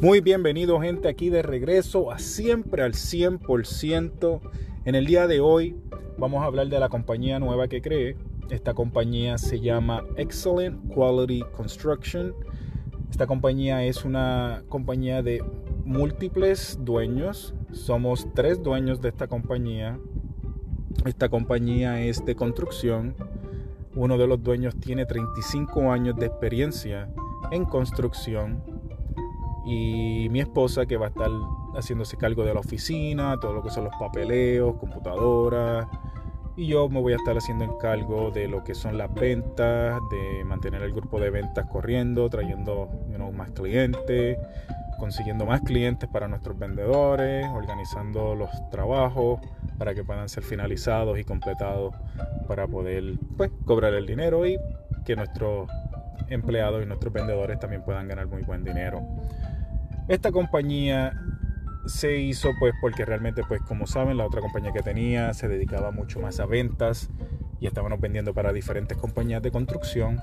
Muy bienvenido gente aquí de regreso a siempre al 100%. En el día de hoy vamos a hablar de la compañía nueva que creé. Esta compañía se llama Excellent Quality Construction. Esta compañía es una compañía de múltiples dueños. Somos tres dueños de esta compañía. Esta compañía es de construcción. Uno de los dueños tiene 35 años de experiencia en construcción y mi esposa que va a estar haciéndose cargo de la oficina, todo lo que son los papeleos, computadoras. Y yo me voy a estar haciendo encargo de lo que son las ventas, de mantener el grupo de ventas corriendo, trayendo más clientes, consiguiendo más clientes para nuestros vendedores, organizando los trabajos para que puedan ser finalizados y completados para poder pues, cobrar el dinero y que nuestros empleados y nuestros vendedores también puedan ganar muy buen dinero. Esta compañía se hizo pues porque realmente pues como saben la otra compañía que tenía se dedicaba mucho más a ventas y estábamos vendiendo para diferentes compañías de construcción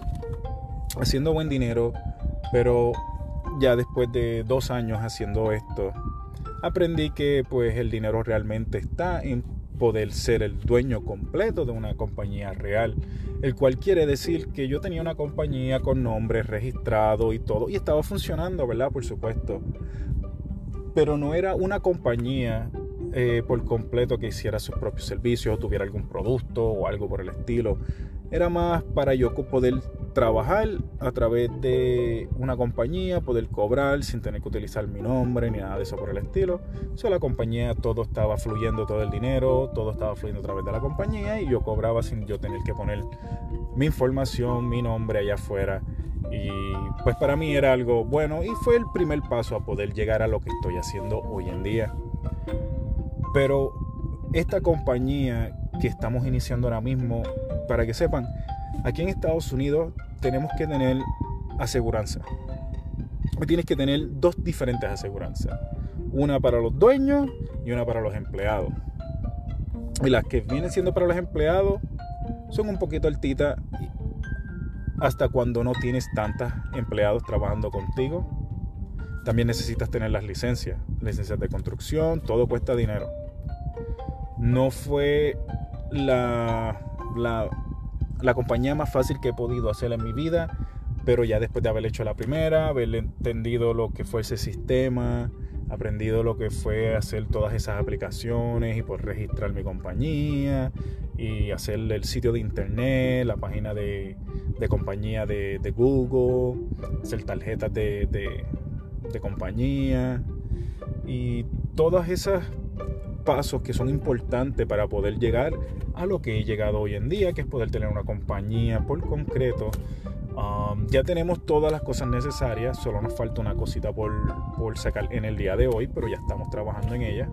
haciendo buen dinero pero ya después de dos años haciendo esto aprendí que pues el dinero realmente está en poder ser el dueño completo de una compañía real, el cual quiere decir que yo tenía una compañía con nombre registrado y todo, y estaba funcionando, ¿verdad? Por supuesto. Pero no era una compañía eh, por completo que hiciera sus propios servicios o tuviera algún producto o algo por el estilo. Era más para yo poder trabajar a través de una compañía, poder cobrar sin tener que utilizar mi nombre ni nada de eso por el estilo. Solo la compañía todo estaba fluyendo, todo el dinero, todo estaba fluyendo a través de la compañía y yo cobraba sin yo tener que poner mi información, mi nombre allá afuera. Y pues para mí era algo bueno y fue el primer paso a poder llegar a lo que estoy haciendo hoy en día. Pero esta compañía que estamos iniciando ahora mismo, para que sepan, aquí en Estados Unidos tenemos que tener aseguranza. Tienes que tener dos diferentes aseguranzas. Una para los dueños y una para los empleados. Y las que vienen siendo para los empleados son un poquito altitas hasta cuando no tienes tantos empleados trabajando contigo. También necesitas tener las licencias, licencias de construcción, todo cuesta dinero. No fue la, la la compañía más fácil que he podido hacer en mi vida, pero ya después de haber hecho la primera, haber entendido lo que fue ese sistema, aprendido lo que fue hacer todas esas aplicaciones y por registrar mi compañía y hacer el sitio de internet, la página de, compañía de, Google, hacer tarjetas de, de compañía y todas esas pasos que son importantes para poder llegar a lo que he llegado hoy en día, que es poder tener una compañía por concreto. Um, ya tenemos todas las cosas necesarias, solo nos falta una cosita por, por sacar en el día de hoy, pero ya estamos trabajando en ella,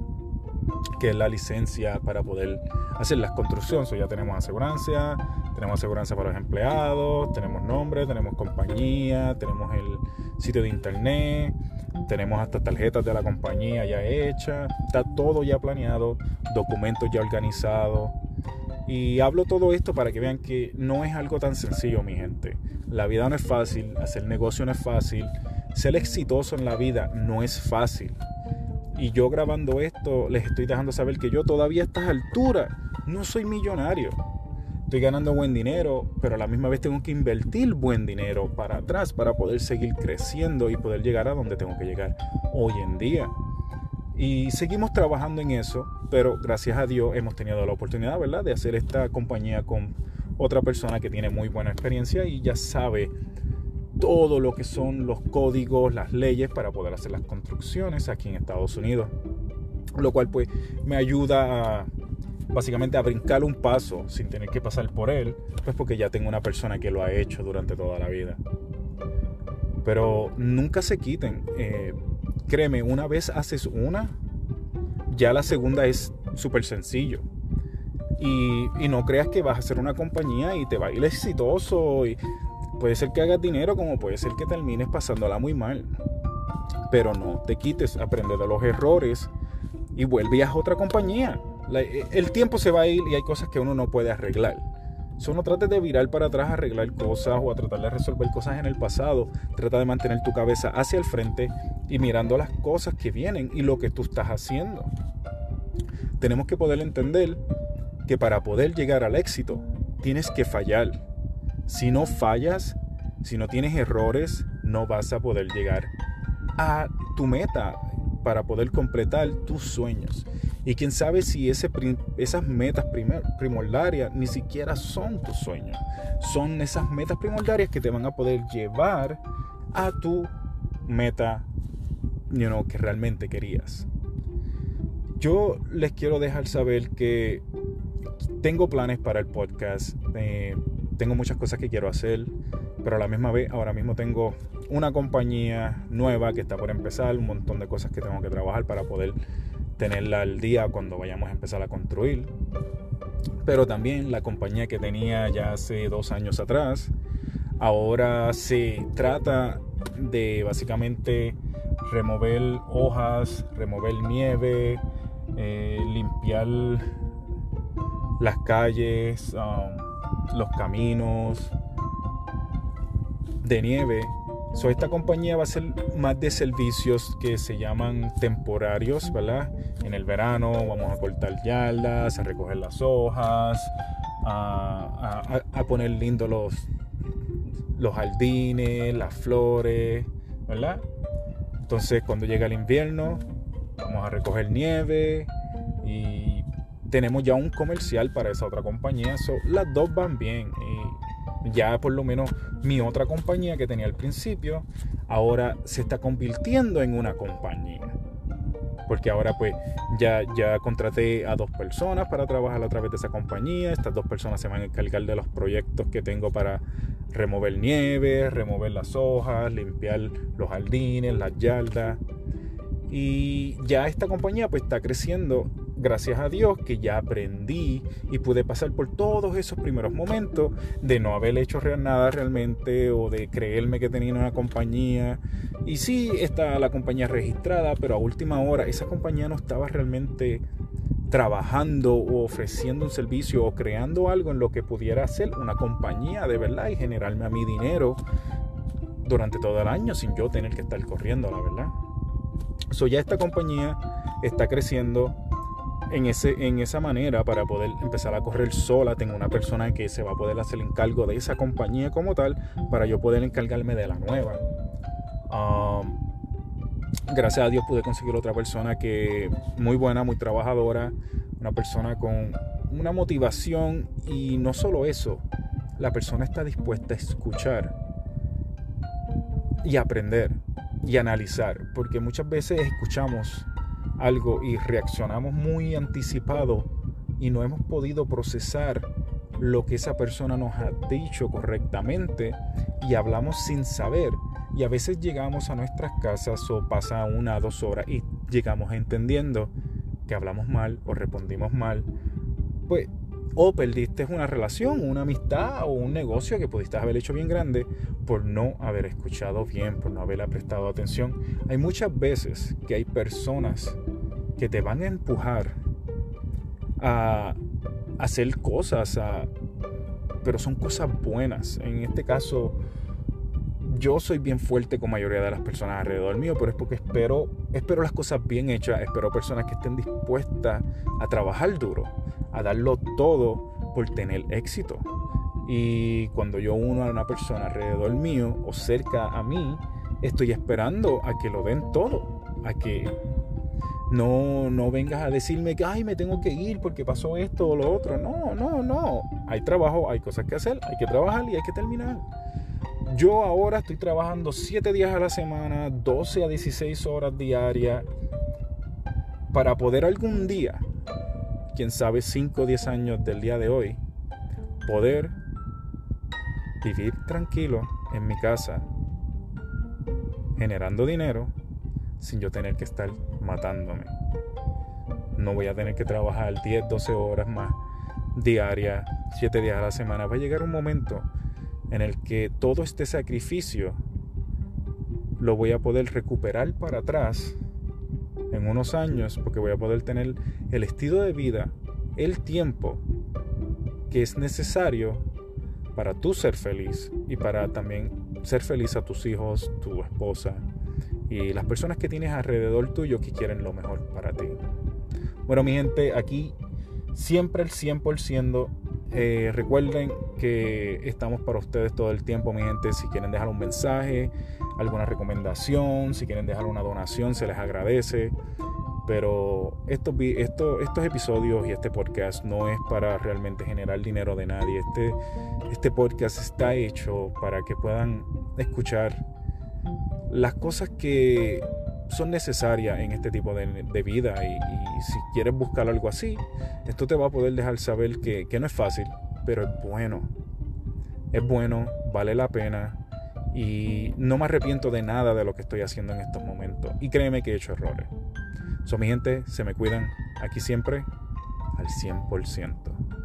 que es la licencia para poder hacer las construcciones. ya tenemos aseguranza, tenemos aseguranza para los empleados, tenemos nombre, tenemos compañía, tenemos el sitio de internet, tenemos hasta tarjetas de la compañía ya hechas, está todo ya planeado, documentos ya organizados. Y hablo todo esto para que vean que no es algo tan sencillo, mi gente. La vida no es fácil, hacer negocio no es fácil, ser exitoso en la vida no es fácil. Y yo grabando esto les estoy dejando saber que yo todavía a estas alturas no soy millonario estoy ganando buen dinero, pero a la misma vez tengo que invertir buen dinero para atrás para poder seguir creciendo y poder llegar a donde tengo que llegar hoy en día. Y seguimos trabajando en eso, pero gracias a Dios hemos tenido la oportunidad, ¿verdad?, de hacer esta compañía con otra persona que tiene muy buena experiencia y ya sabe todo lo que son los códigos, las leyes para poder hacer las construcciones aquí en Estados Unidos. Lo cual pues me ayuda a básicamente a brincar un paso sin tener que pasar por él, pues porque ya tengo una persona que lo ha hecho durante toda la vida. Pero nunca se quiten. Eh, créeme, una vez haces una, ya la segunda es súper sencillo. Y, y, no creas que vas a hacer una compañía y te va a ir exitoso. Y puede ser que hagas dinero como puede ser que termines pasándola muy mal. Pero no te quites, aprende de los errores y vuelve a otra compañía. Eh, el tiempo se va a ir y hay cosas que uno no puede arreglar. Solo no trates de virar para atrás a arreglar cosas o a tratar de resolver cosas en el pasado. Trata de mantener tu cabeza hacia el frente y mirando las cosas que vienen y lo que tú estás haciendo. Tenemos que poder entender que para poder llegar al éxito tienes que fallar. Si no fallas, si no tienes errores, no vas a poder llegar a tu meta para poder completar tus sueños. Y quién sabe si esas metas primordiales ni siquiera son tus sueños. Son esas metas primordiales que te van a poder llevar a tu meta you que realmente querías. Yo les quiero dejar saber que tengo planes para el podcast. Eh, tengo muchas cosas que quiero hacer, pero a la misma vez ahora mismo tengo una compañía nueva que está por empezar, un montón de cosas que tengo que trabajar para poder tenerla al día cuando vayamos a empezar a construir. Pero también la compañía que tenía ya hace dos años atrás, ahora se trata de básicamente remover hojas, remover nieve, eh, limpiar las calles, um, los caminos de nieve So, esta compañía va a ser más de servicios que se llaman temporarios, ¿verdad? En el verano vamos a cortar yardas, a recoger las hojas, a, poner lindo los, los jardines, las flores, ¿verdad? Entonces, cuando llega el invierno, vamos a recoger nieve y tenemos ya un comercial para esa otra compañía. So, las dos van bien. Y ya por lo menos mi otra compañía que tenía al principio, ahora se está convirtiendo en una compañía. Porque ahora pues ya, ya contraté a dos personas para trabajar a través de esa compañía. Estas dos personas se van a encargar de los proyectos que tengo para remover nieve, remover las hojas, limpiar los jardines, las yardas. Y ya esta compañía pues está creciendo gracias a Dios que ya aprendí y pude pasar por todos esos primeros momentos de no haber hecho nada realmente o de creerme que tenía una compañía. Y sí, está la compañía registrada, pero a última hora esa compañía no estaba realmente trabajando o ofreciendo un servicio o creando algo en lo que pudiera ser una compañía de verdad y generarme a mi dinero durante todo el año sin yo tener que estar corriendo, la verdad. So ya esta compañía está creciendo, en, ese, en esa manera para poder empezar a correr sola. Tengo una persona que se va a poder hacer el encargo de esa compañía como tal para yo poder encargarme de la nueva. Um, gracias a Dios pude conseguir otra persona que muy buena, muy trabajadora, una persona con una motivación y no solo eso, la persona está dispuesta a escuchar y aprender y analizar, porque muchas veces escuchamos algo y reaccionamos muy anticipado y no hemos podido procesar lo que esa persona nos ha dicho correctamente y hablamos sin saber. Y a veces llegamos a nuestras casas o pasa una o dos horas y llegamos entendiendo que hablamos mal o respondimos mal. Pues o perdiste una relación, una amistad o un negocio que pudiste haber hecho bien grande por no haber escuchado bien, por no haberle prestado atención. Hay muchas veces que hay personas que te van a empujar a hacer cosas, pero son cosas buenas. En este caso, yo soy bien fuerte con mayoría de las personas alrededor mío, pero es porque espero, espero las cosas bien hechas, espero personas que estén dispuestas a trabajar duro, a darlo todo por tener éxito. Y cuando yo uno a una persona alrededor mío o cerca a mí, estoy esperando a que lo den todo, a que no, no vengas a decirme que, ay, me tengo que ir porque pasó esto o lo otro. No, no, no. Hay trabajo, hay cosas que hacer, hay que trabajar y hay que terminar. Yo ahora estoy trabajando 7 días a la semana, 12 a 16 horas diarias, para poder algún día, quién sabe, 5 o 10 años del día de hoy, poder vivir tranquilo en mi casa, generando dinero, sin yo tener que estar matándome. No voy a tener que trabajar 10, 12 horas más diarias, 7 días a la semana. Va a llegar un momento en el que todo este sacrificio lo voy a poder recuperar para atrás en unos años porque voy a poder tener el estilo de vida, el tiempo que es necesario para tú ser feliz y para también ser feliz a tus hijos, tu esposa y las personas que tienes alrededor tuyo que quieren lo mejor para ti. Bueno, mi gente, aquí siempre el 100%. Eh, recuerden que estamos para ustedes todo el tiempo, mi gente. Si quieren dejar un mensaje, alguna recomendación, si quieren dejar una donación, se les agradece. Pero estos, estos, estos episodios y este podcast no es para realmente generar dinero de nadie. Este, este podcast está hecho para que puedan escuchar las cosas que son necesarias en este tipo de, vida y, si quieres buscar algo así, esto te va a poder dejar saber que, que no es fácil, pero es bueno. Es bueno, vale la pena y no me arrepiento de nada de lo que estoy haciendo en estos momentos. Y créeme que he hecho errores. Son mi gente, se me cuidan aquí siempre al 100%.